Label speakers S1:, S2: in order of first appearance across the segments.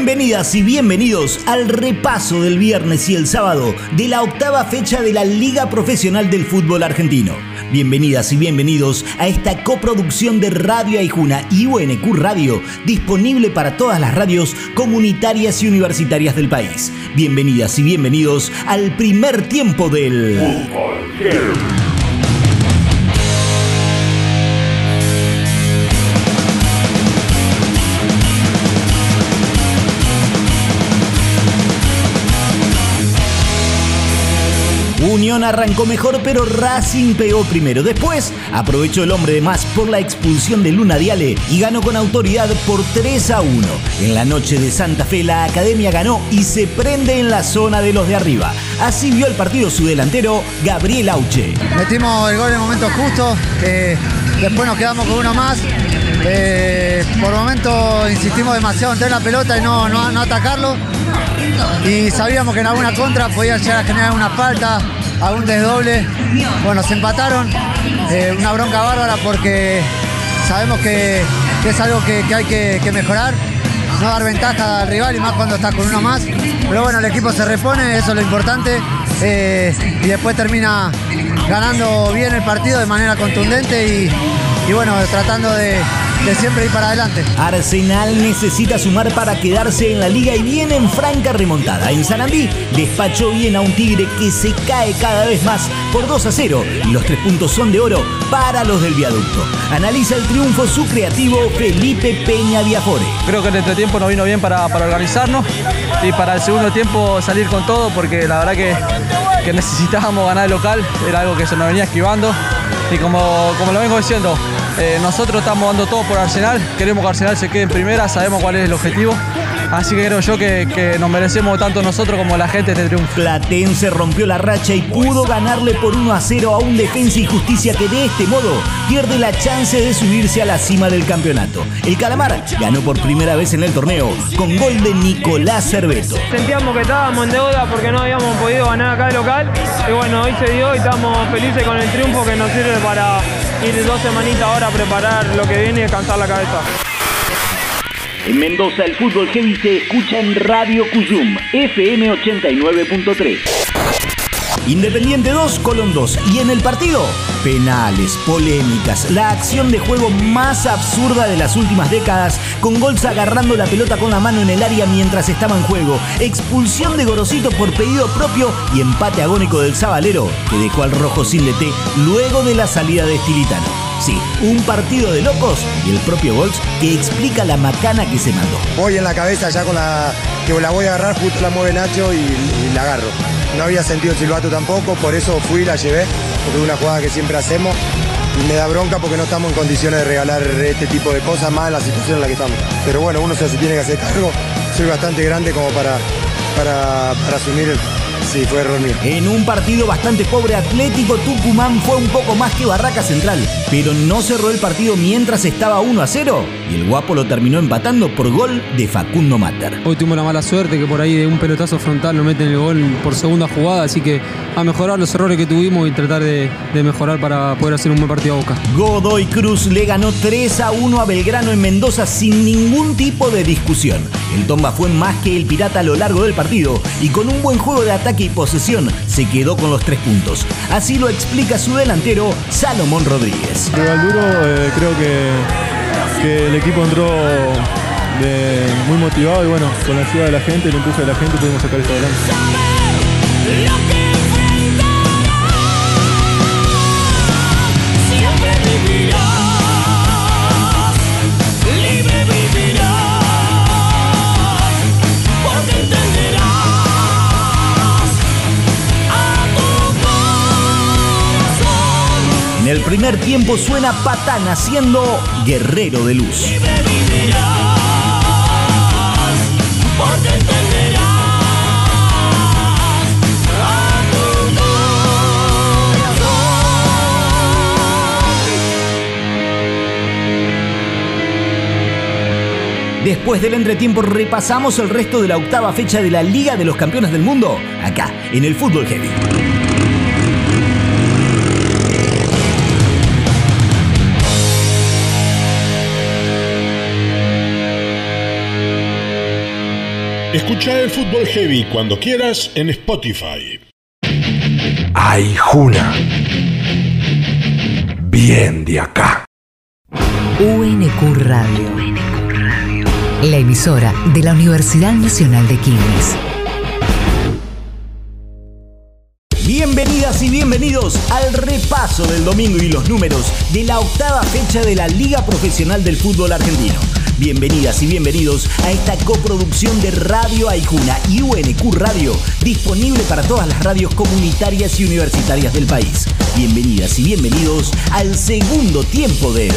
S1: Bienvenidas y bienvenidos al repaso del viernes y el sábado de la octava fecha de la Liga Profesional del Fútbol Argentino. Bienvenidas y bienvenidos a esta coproducción de Radio Aijuna y UNQ Radio, disponible para todas las radios comunitarias y universitarias del país. Bienvenidas y bienvenidos al primer tiempo del... Fútbol Unión arrancó mejor, pero Racing pegó primero. Después aprovechó el hombre de más por la expulsión de Luna Diale y ganó con autoridad por 3 a 1. En la noche de Santa Fe, la academia ganó y se prende en la zona de los de arriba. Así vio el partido su delantero, Gabriel Auche.
S2: Metimos el gol en el momento justo, después nos quedamos con uno más. Eh, por momento insistimos demasiado en tener la pelota y no, no, no atacarlo. Y sabíamos que en alguna contra podía llegar a generar una falta a un desdoble. Bueno, se empataron. Eh, una bronca bárbara porque sabemos que, es algo que, hay que, mejorar. No dar ventaja al rival y más cuando estás con uno más. Pero bueno, el equipo se repone, eso es lo importante. Eh, y después termina ganando bien el partido de manera contundente y, y bueno, tratando de, de siempre ir para adelante.
S1: Arsenal necesita sumar para quedarse en la liga y viene en franca remontada. En Sanandí despachó bien a un Tigre que se cae cada vez más por 2 a 0 y los tres puntos son de oro para los del viaducto. Analiza el triunfo su creativo Felipe Peña Diafore.
S3: Creo que el entretiempo nos vino bien para, para organizarnos y para el segundo tiempo salir con todo porque la verdad que, que necesitábamos ganar el local, era algo que se nos venía esquivando y como, como lo vengo diciendo, eh, nosotros estamos dando todo por Arsenal, queremos que Arsenal se quede en primera, sabemos cuál es el objetivo. Así que creo yo que, nos merecemos tanto nosotros como la gente este triunfo.
S1: Platense rompió la racha y pudo ganarle por 1 a 0 a un Defensa y Justicia que de este modo pierde la chance de subirse a la cima del campeonato. El Calamar ganó por primera vez en el torneo con gol de Nicolás Cerveto.
S4: Sentíamos que estábamos en deuda porque no habíamos podido ganar acá de local y bueno, hoy se dio y estamos felices con el triunfo que nos sirve para ir dos semanitas ahora a preparar lo que viene y descansar la cabeza.
S1: En Mendoza el fútbol heavy se escucha en Radio Cuyum, FM 89.3. Independiente 2, Colón 2. Y en el partido, penales, polémicas, la acción de juego más absurda de las últimas décadas, con Golza agarrando la pelota con la mano en el área mientras estaba en juego, expulsión de Gorosito por pedido propio y empate agónico del Zabalero, que dejó al rojo sin luego de la salida de Estilitano. Sí, un partido de locos y el propio Golds que explica la macana que se mandó.
S5: Voy en la cabeza ya con la que la voy a agarrar, justo la mueve Nacho y, la agarro. No había sentido el silbato tampoco, por eso fui y la llevé, porque es una jugada que siempre hacemos y me da bronca porque no estamos en condiciones de regalar este tipo de cosas más en la situación en la que estamos. Pero bueno, uno se tiene que hacer cargo, soy bastante grande como para, para, para asumir el Sí, fue error
S1: En un partido bastante pobre, Atlético Tucumán fue un poco más que Barraca Central, pero no cerró el partido mientras estaba 1 a 0 y el guapo lo terminó empatando por gol de Facundo Mater.
S6: Hoy tuvimos la mala suerte que por ahí de un pelotazo frontal lo meten el gol por segunda jugada, así que a mejorar los errores que tuvimos y tratar de, mejorar para poder hacer un buen partido a Boca.
S1: Godoy Cruz le ganó 3 a 1 a Belgrano en Mendoza sin ningún tipo de discusión. El Tomba fue más que el Pirata a lo largo del partido y con un buen juego de ataque y posesión se quedó con los tres puntos. Así lo explica su delantero Salomón Rodríguez.
S7: duro, eh, creo que, que, el equipo entró muy motivado y bueno, con la ayuda de la gente, el impulso de la gente pudimos sacar esto adelante.
S1: El primer tiempo suena Patán siendo Guerrero de Luz. Después del entretiempo repasamos el resto de la octava fecha de la Liga de los Campeones del Mundo, acá, en el Fútbol Heavy.
S8: Escucha el fútbol heavy cuando quieras en Spotify.
S9: Ay, Juna. Bien de acá.
S10: UNQ Radio. La emisora de la Universidad Nacional de Quilmes.
S1: Bienvenidas y bienvenidos al repaso del domingo y los números de la octava fecha de la Liga Profesional del Fútbol Argentino. Bienvenidas y bienvenidos a esta coproducción de Radio Aijuna y UNQ Radio, disponible para todas las radios comunitarias y universitarias del país. Bienvenidas y bienvenidos al segundo tiempo del.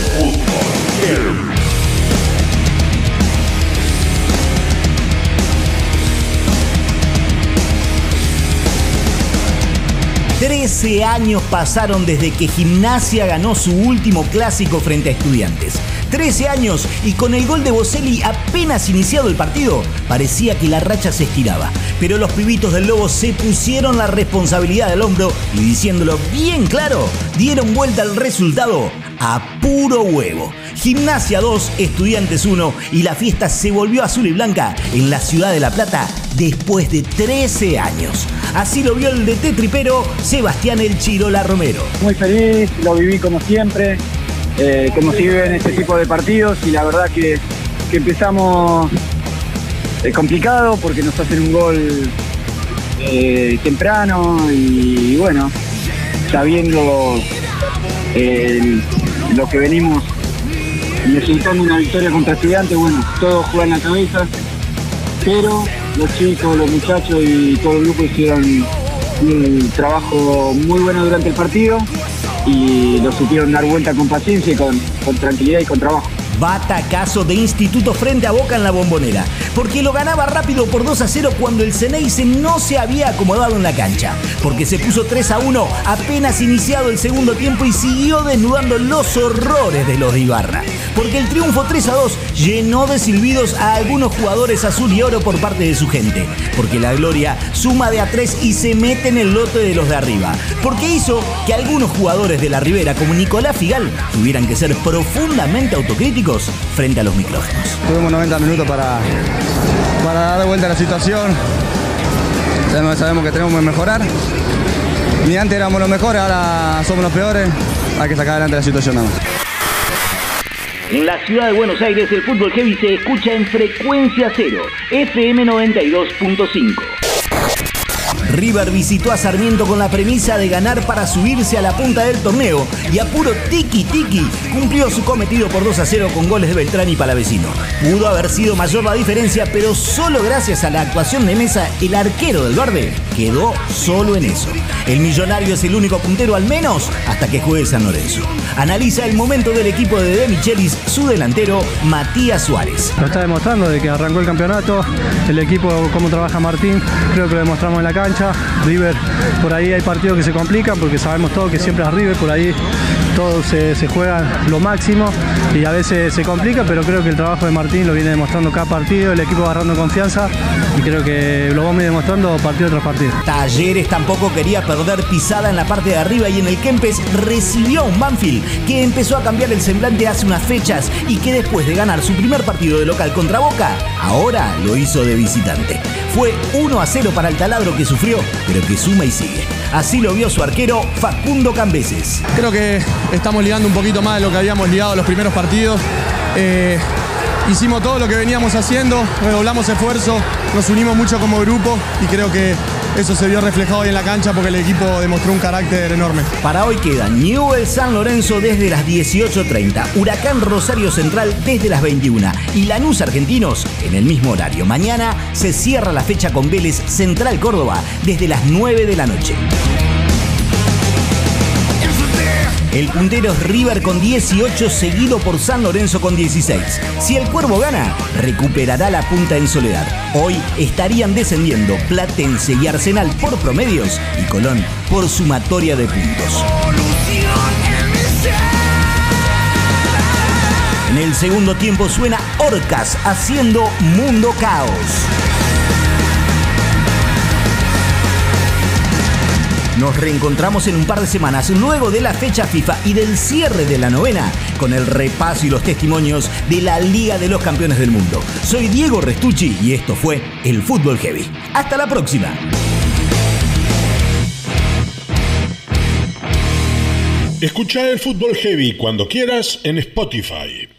S1: 13 años pasaron desde que Gimnasia ganó su último clásico frente a estudiantes. 13 años y con el gol de Boselli apenas iniciado el partido, parecía que la racha se estiraba. Pero los pibitos del Lobo se pusieron la responsabilidad del hombro y diciéndolo bien claro, dieron vuelta al resultado a puro huevo. Gimnasia 2, Estudiantes 1 y la fiesta se volvió azul y blanca en la ciudad de La Plata después de 13 años. Así lo vio el DT tripero Sebastián El Chirola Romero.
S11: Muy feliz, lo viví como siempre, eh, como se vive en este tipo de partidos y la verdad que, empezamos eh, complicado porque nos hacen un gol eh, temprano y, bueno, sabiendo lo que venimos necesitando una victoria contra estudiantes, bueno, todos juegan la cabeza, pero los chicos, los muchachos y todo el grupo hicieron un trabajo muy bueno durante el partido y lo supieron dar vuelta con paciencia y con, con tranquilidad y con trabajo.
S1: Batacazo de Instituto frente a Boca en la bombonera, porque lo ganaba rápido por 2 a 0 cuando el Ceneice no se había acomodado en la cancha, porque se puso 3 a 1 apenas iniciado el segundo tiempo y siguió desnudando los horrores de los de Ibarra, porque el triunfo 3 a 2 llenó de silbidos a algunos jugadores azul y oro por parte de su gente, porque la gloria suma de a 3 y se mete en el lote de los de arriba, porque hizo que algunos jugadores de la Ribera como Nicolás Figal tuvieran que ser profundamente autocríticos frente a los micrófonos.
S12: Tuvimos 90 minutos para, para dar vuelta a la situación. Sabemos que tenemos que mejorar. Ni antes éramos los mejores, ahora somos los peores. Hay que sacar adelante la situación nada
S1: En la ciudad de Buenos Aires el fútbol heavy se escucha en frecuencia cero, FM 92.5. River visitó a Sarmiento con la premisa de ganar para subirse a la punta del torneo y a puro tiki tiki cumplió su cometido por 2 a 0 con goles de Beltrán y Palavecino. Pudo haber sido mayor la diferencia, pero solo gracias a la actuación de Mesa, el arquero del Verde quedó solo en eso. El millonario es el único puntero al menos hasta que juegue San Lorenzo. Analiza el momento del equipo de De Michelis, su delantero Matías Suárez.
S13: Lo está demostrando de que arrancó el campeonato, el equipo, cómo trabaja Martín, creo que lo demostramos en la cancha River, por ahí hay partidos que se complican porque sabemos todo que siempre es River, por ahí todos se, juegan lo máximo y a veces se complica, pero creo que el trabajo de Martín lo viene demostrando cada partido, el equipo agarrando confianza y creo que lo vamos demostrando partido tras partido.
S1: Talleres tampoco quería perder pisada en la parte de arriba y en el Kempes recibió un Banfield que empezó a cambiar el semblante hace unas fechas y que después de ganar su primer partido de local contra Boca, ahora lo hizo de visitante. Fue 1 a 0 para el taladro que sufrió, pero que suma y sigue. Así lo vio su arquero Facundo Cambeses.
S14: Creo que estamos ligando un poquito más de lo que habíamos ligado los primeros partidos. Eh, hicimos todo lo que veníamos haciendo, redoblamos esfuerzo, nos unimos mucho como grupo y creo que eso se vio reflejado hoy en la cancha porque el equipo demostró un carácter enorme.
S1: Para hoy queda Newell San Lorenzo desde las 18.30, Huracán Rosario Central desde las 21 y Lanús Argentinos en el mismo horario. Mañana se cierra la fecha con Vélez Central Córdoba desde las 9 de la noche. El puntero es River con 18, seguido por San Lorenzo con 16. Si el Cuervo gana, recuperará la punta en soledad. Hoy estarían descendiendo Platense y Arsenal por promedios y Colón por sumatoria de puntos. En el segundo tiempo suena Orcas haciendo Mundo Caos. Nos reencontramos en un par de semanas luego de la fecha FIFA y del cierre de la novena con el repaso y los testimonios de la Liga de los Campeones del Mundo. Soy Diego Restucci y esto fue El Fútbol Heavy. Hasta la próxima.
S8: Escucha el Fútbol Heavy cuando quieras en Spotify.